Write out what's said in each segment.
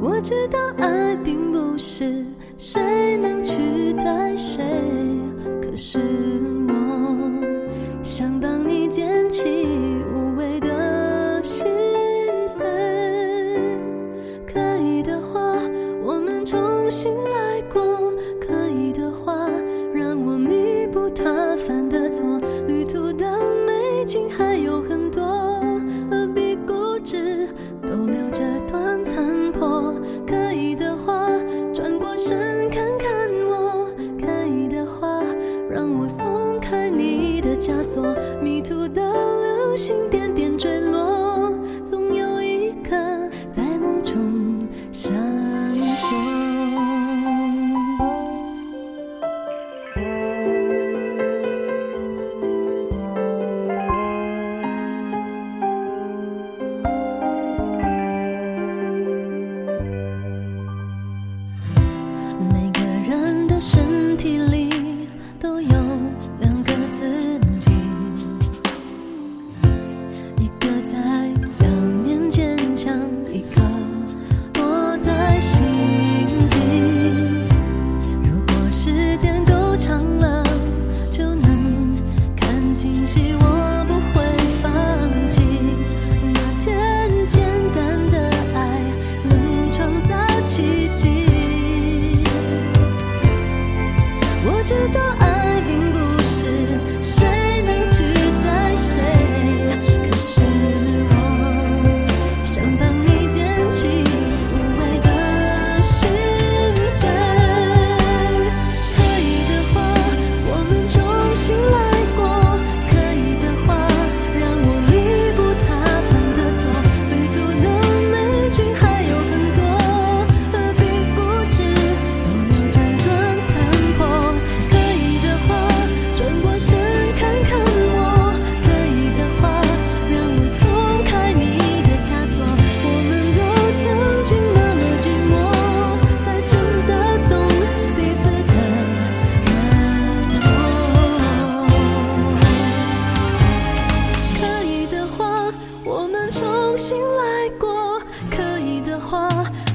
我知道爱并不是谁能取代谁，可是枷锁。迷途的流星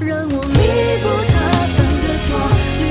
让我弥补他犯的错。